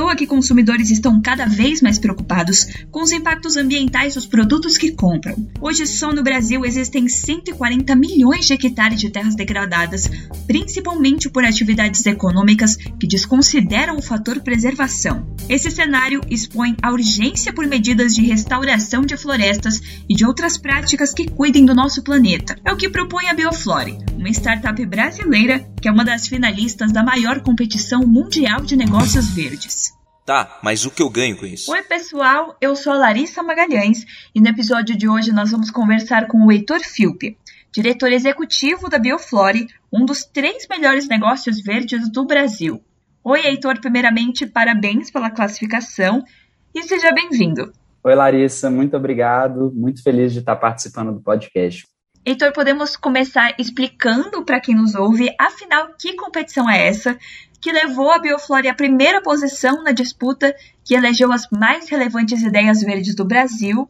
toa que consumidores estão cada vez mais preocupados com os impactos ambientais dos produtos que compram. Hoje, só no Brasil existem 140 milhões de hectares de terras degradadas, principalmente por atividades econômicas que desconsideram o fator preservação. Esse cenário expõe a urgência por medidas de restauração de florestas e de outras práticas que cuidem do nosso planeta. É o que propõe a Bioflore, uma startup brasileira que é uma das finalistas da maior competição mundial de negócios verdes. Tá, mas o que eu ganho com isso? Oi, pessoal, eu sou a Larissa Magalhães e no episódio de hoje nós vamos conversar com o Heitor Filpe, diretor executivo da Bioflore, um dos três melhores negócios verdes do Brasil. Oi, Heitor, primeiramente, parabéns pela classificação e seja bem-vindo. Oi, Larissa, muito obrigado. Muito feliz de estar participando do podcast. Heitor, podemos começar explicando para quem nos ouve, afinal, que competição é essa que levou a Bioflore à primeira posição na disputa que elegeu as mais relevantes ideias verdes do Brasil?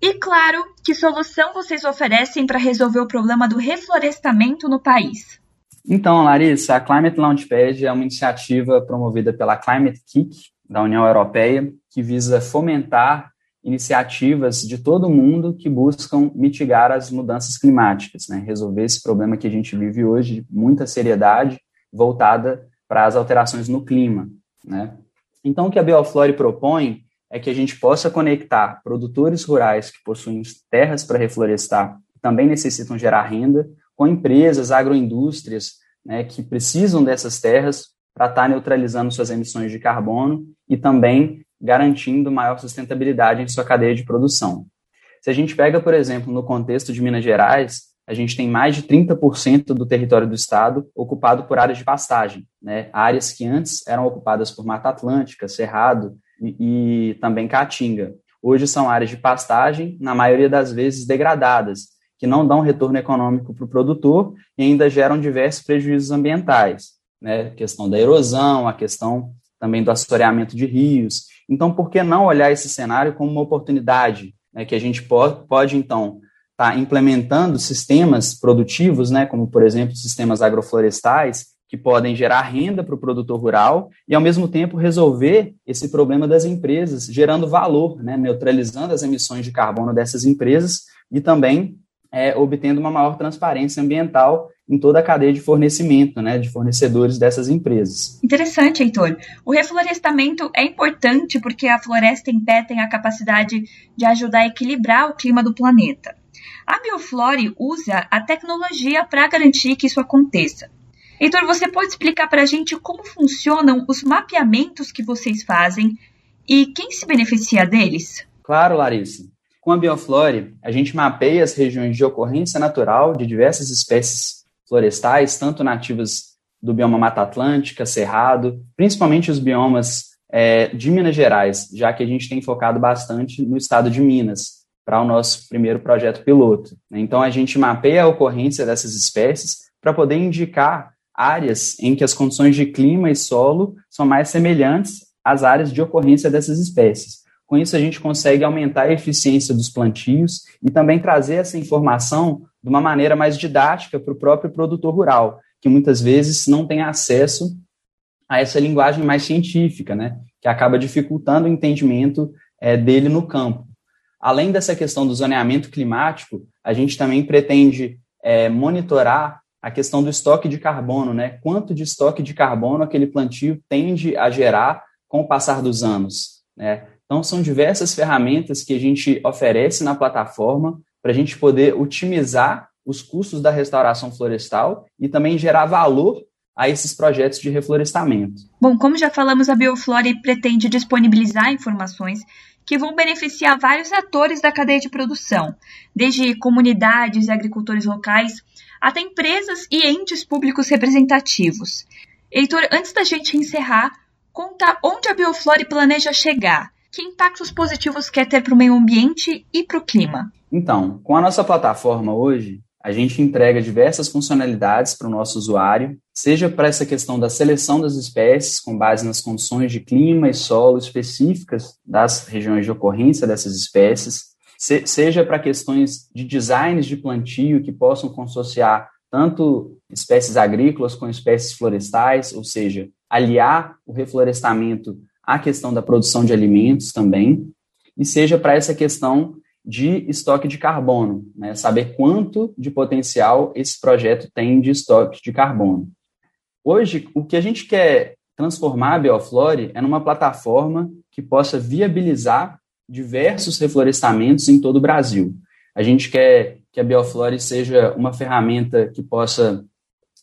E, claro, que solução vocês oferecem para resolver o problema do reflorestamento no país? Então, Larissa, a Climate Launchpad é uma iniciativa promovida pela Climate Kick, da União Europeia, que visa fomentar iniciativas de todo mundo que buscam mitigar as mudanças climáticas, né? resolver esse problema que a gente vive hoje de muita seriedade, voltada para as alterações no clima. Né? Então, o que a Bioflore propõe é que a gente possa conectar produtores rurais que possuem terras para reflorestar, que também necessitam gerar renda, com empresas, agroindústrias, né, que precisam dessas terras para estar tá neutralizando suas emissões de carbono e também garantindo maior sustentabilidade em sua cadeia de produção. Se a gente pega, por exemplo, no contexto de Minas Gerais, a gente tem mais de 30% do território do estado ocupado por áreas de pastagem, né? áreas que antes eram ocupadas por Mata Atlântica, Cerrado e, e também Caatinga. Hoje são áreas de pastagem, na maioria das vezes degradadas, que não dão retorno econômico para o produtor e ainda geram diversos prejuízos ambientais. Né? A questão da erosão, a questão também do assoreamento de rios. Então, por que não olhar esse cenário como uma oportunidade, né, que a gente pode, pode então, estar tá implementando sistemas produtivos, né, como, por exemplo, sistemas agroflorestais, que podem gerar renda para o produtor rural e, ao mesmo tempo, resolver esse problema das empresas, gerando valor, né, neutralizando as emissões de carbono dessas empresas e também é, obtendo uma maior transparência ambiental em toda a cadeia de fornecimento, né, de fornecedores dessas empresas. Interessante, Heitor. O reflorestamento é importante porque a floresta em pé tem a capacidade de ajudar a equilibrar o clima do planeta. A Bioflore usa a tecnologia para garantir que isso aconteça. Heitor, você pode explicar para a gente como funcionam os mapeamentos que vocês fazem e quem se beneficia deles? Claro, Larissa. Com a Bioflore, a gente mapeia as regiões de ocorrência natural de diversas espécies florestais, tanto nativas do bioma Mata Atlântica, Cerrado, principalmente os biomas é, de Minas Gerais, já que a gente tem focado bastante no estado de Minas para o nosso primeiro projeto piloto. Então, a gente mapeia a ocorrência dessas espécies para poder indicar áreas em que as condições de clima e solo são mais semelhantes às áreas de ocorrência dessas espécies. Com isso, a gente consegue aumentar a eficiência dos plantios e também trazer essa informação de uma maneira mais didática para o próprio produtor rural, que muitas vezes não tem acesso a essa linguagem mais científica, né? que acaba dificultando o entendimento é, dele no campo. Além dessa questão do zoneamento climático, a gente também pretende é, monitorar a questão do estoque de carbono, né? Quanto de estoque de carbono aquele plantio tende a gerar com o passar dos anos, né? Então, são diversas ferramentas que a gente oferece na plataforma para a gente poder otimizar os custos da restauração florestal e também gerar valor a esses projetos de reflorestamento. Bom, como já falamos, a Bioflore pretende disponibilizar informações que vão beneficiar vários atores da cadeia de produção, desde comunidades e agricultores locais até empresas e entes públicos representativos. Heitor, antes da gente encerrar, conta onde a Bioflore planeja chegar que impactos positivos quer ter para o meio ambiente e para o clima? Então, com a nossa plataforma hoje, a gente entrega diversas funcionalidades para o nosso usuário, seja para essa questão da seleção das espécies com base nas condições de clima e solo específicas das regiões de ocorrência dessas espécies, se, seja para questões de designs de plantio que possam consociar tanto espécies agrícolas com espécies florestais, ou seja, aliar o reflorestamento a questão da produção de alimentos também, e seja para essa questão de estoque de carbono, né? saber quanto de potencial esse projeto tem de estoque de carbono. Hoje, o que a gente quer transformar a Bioflore é numa plataforma que possa viabilizar diversos reflorestamentos em todo o Brasil. A gente quer que a Bioflore seja uma ferramenta que possa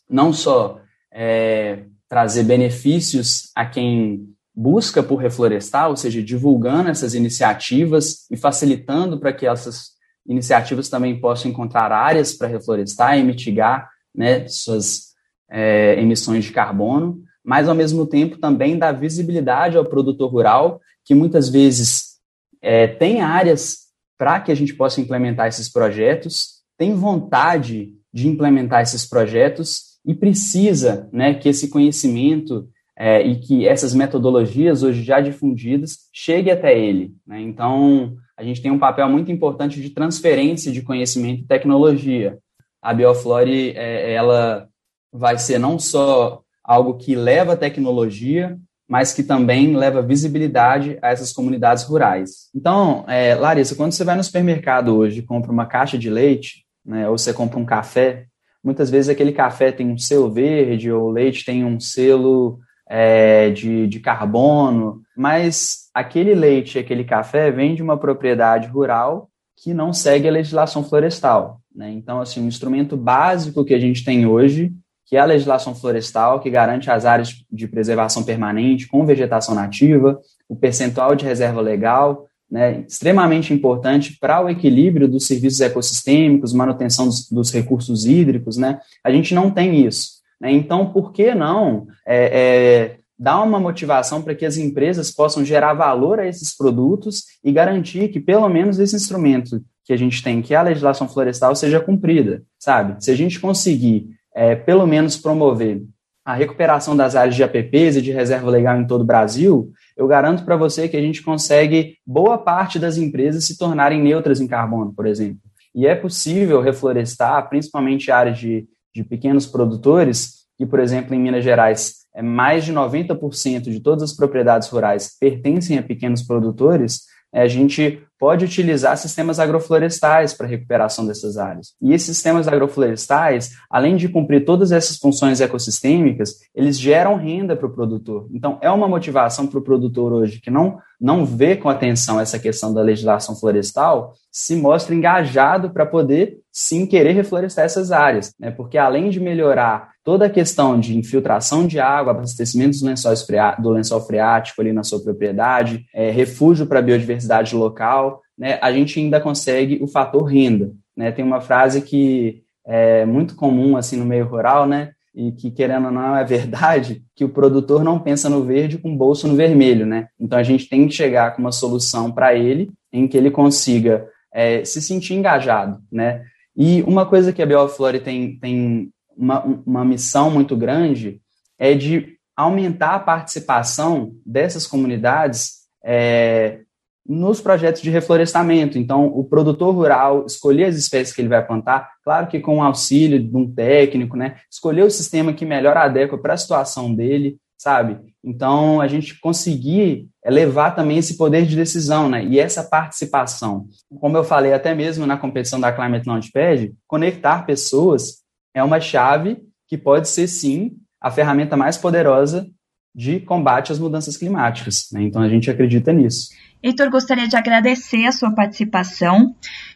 não só é, trazer benefícios a quem busca por reflorestar, ou seja, divulgando essas iniciativas e facilitando para que essas iniciativas também possam encontrar áreas para reflorestar e mitigar né, suas é, emissões de carbono, mas ao mesmo tempo também dar visibilidade ao produtor rural, que muitas vezes é, tem áreas para que a gente possa implementar esses projetos, tem vontade de implementar esses projetos e precisa né, que esse conhecimento é, e que essas metodologias hoje já difundidas cheguem até ele. Né? Então, a gente tem um papel muito importante de transferência de conhecimento e tecnologia. A Bioflore, é, ela vai ser não só algo que leva tecnologia, mas que também leva visibilidade a essas comunidades rurais. Então, é, Larissa, quando você vai no supermercado hoje e compra uma caixa de leite, né, ou você compra um café, muitas vezes aquele café tem um selo verde ou o leite tem um selo é, de, de carbono, mas aquele leite, aquele café vem de uma propriedade rural que não segue a legislação florestal. Né? Então, assim, um instrumento básico que a gente tem hoje, que é a legislação florestal, que garante as áreas de preservação permanente com vegetação nativa, o percentual de reserva legal, né, extremamente importante para o equilíbrio dos serviços ecossistêmicos, manutenção dos, dos recursos hídricos, né? A gente não tem isso. Né? Então, por que não é, é, dar uma motivação para que as empresas possam gerar valor a esses produtos e garantir que, pelo menos, esse instrumento que a gente tem, que é a legislação florestal, seja cumprida, sabe? Se a gente conseguir, é, pelo menos, promover a recuperação das áreas de APPs e de reserva legal em todo o Brasil, eu garanto para você que a gente consegue boa parte das empresas se tornarem neutras em carbono, por exemplo. E é possível reflorestar, principalmente áreas de de pequenos produtores, que, por exemplo, em Minas Gerais, é mais de 90% de todas as propriedades rurais pertencem a pequenos produtores, é, a gente pode utilizar sistemas agroflorestais para recuperação dessas áreas. E esses sistemas agroflorestais, além de cumprir todas essas funções ecossistêmicas, eles geram renda para o produtor. Então, é uma motivação para o produtor hoje que não, não vê com atenção essa questão da legislação florestal, se mostra engajado para poder, sim, querer reflorestar essas áreas. Né? Porque, além de melhorar toda a questão de infiltração de água, abastecimento dos do lençol freático ali na sua propriedade, é, refúgio para a biodiversidade local, né, a gente ainda consegue o fator renda. Né? Tem uma frase que é muito comum assim no meio rural, né? E que, querendo ou não, é verdade, que o produtor não pensa no verde com o bolso no vermelho, né? Então a gente tem que chegar com uma solução para ele em que ele consiga é, se sentir engajado, né? E uma coisa que a Bioflore tem, tem uma, uma missão muito grande é de aumentar a participação dessas comunidades é, nos projetos de reflorestamento. Então, o produtor rural escolher as espécies que ele vai plantar, claro que com o auxílio de um técnico, né? Escolher o sistema que melhor adequa para a situação dele, sabe? Então, a gente conseguir levar também esse poder de decisão, né? E essa participação. Como eu falei até mesmo na competição da Climate Launchpad, conectar pessoas é uma chave que pode ser, sim, a ferramenta mais poderosa de combate às mudanças climáticas. Né? Então, a gente acredita nisso. Heitor, gostaria de agradecer a sua participação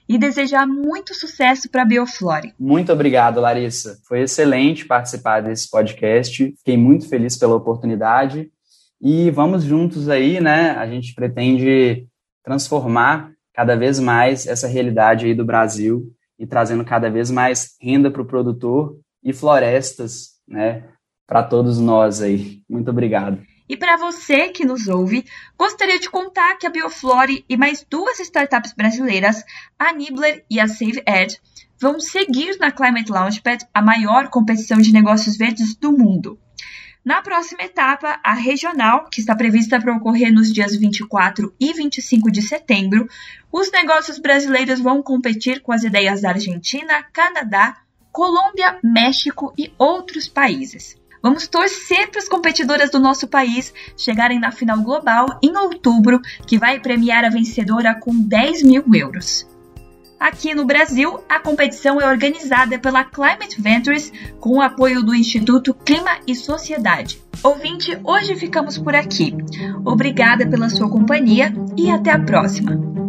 e desejar muito sucesso para a Bioflore. Muito obrigado, Larissa. Foi excelente participar desse podcast. Fiquei muito feliz pela oportunidade. E vamos juntos aí, né? A gente pretende transformar cada vez mais essa realidade aí do Brasil e trazendo cada vez mais renda para o produtor e florestas, né, para todos nós aí. Muito obrigado. E para você que nos ouve, gostaria de contar que a Bioflore e mais duas startups brasileiras, a Nibler e a Save Ed, vão seguir na Climate Launchpad, a maior competição de negócios verdes do mundo. Na próxima etapa, a regional, que está prevista para ocorrer nos dias 24 e 25 de setembro, os negócios brasileiros vão competir com as ideias da Argentina, Canadá, Colômbia, México e outros países. Vamos torcer para as competidoras do nosso país chegarem na final global em outubro, que vai premiar a vencedora com 10 mil euros. Aqui no Brasil, a competição é organizada pela Climate Ventures com o apoio do Instituto Clima e Sociedade. Ouvinte, hoje ficamos por aqui. Obrigada pela sua companhia e até a próxima.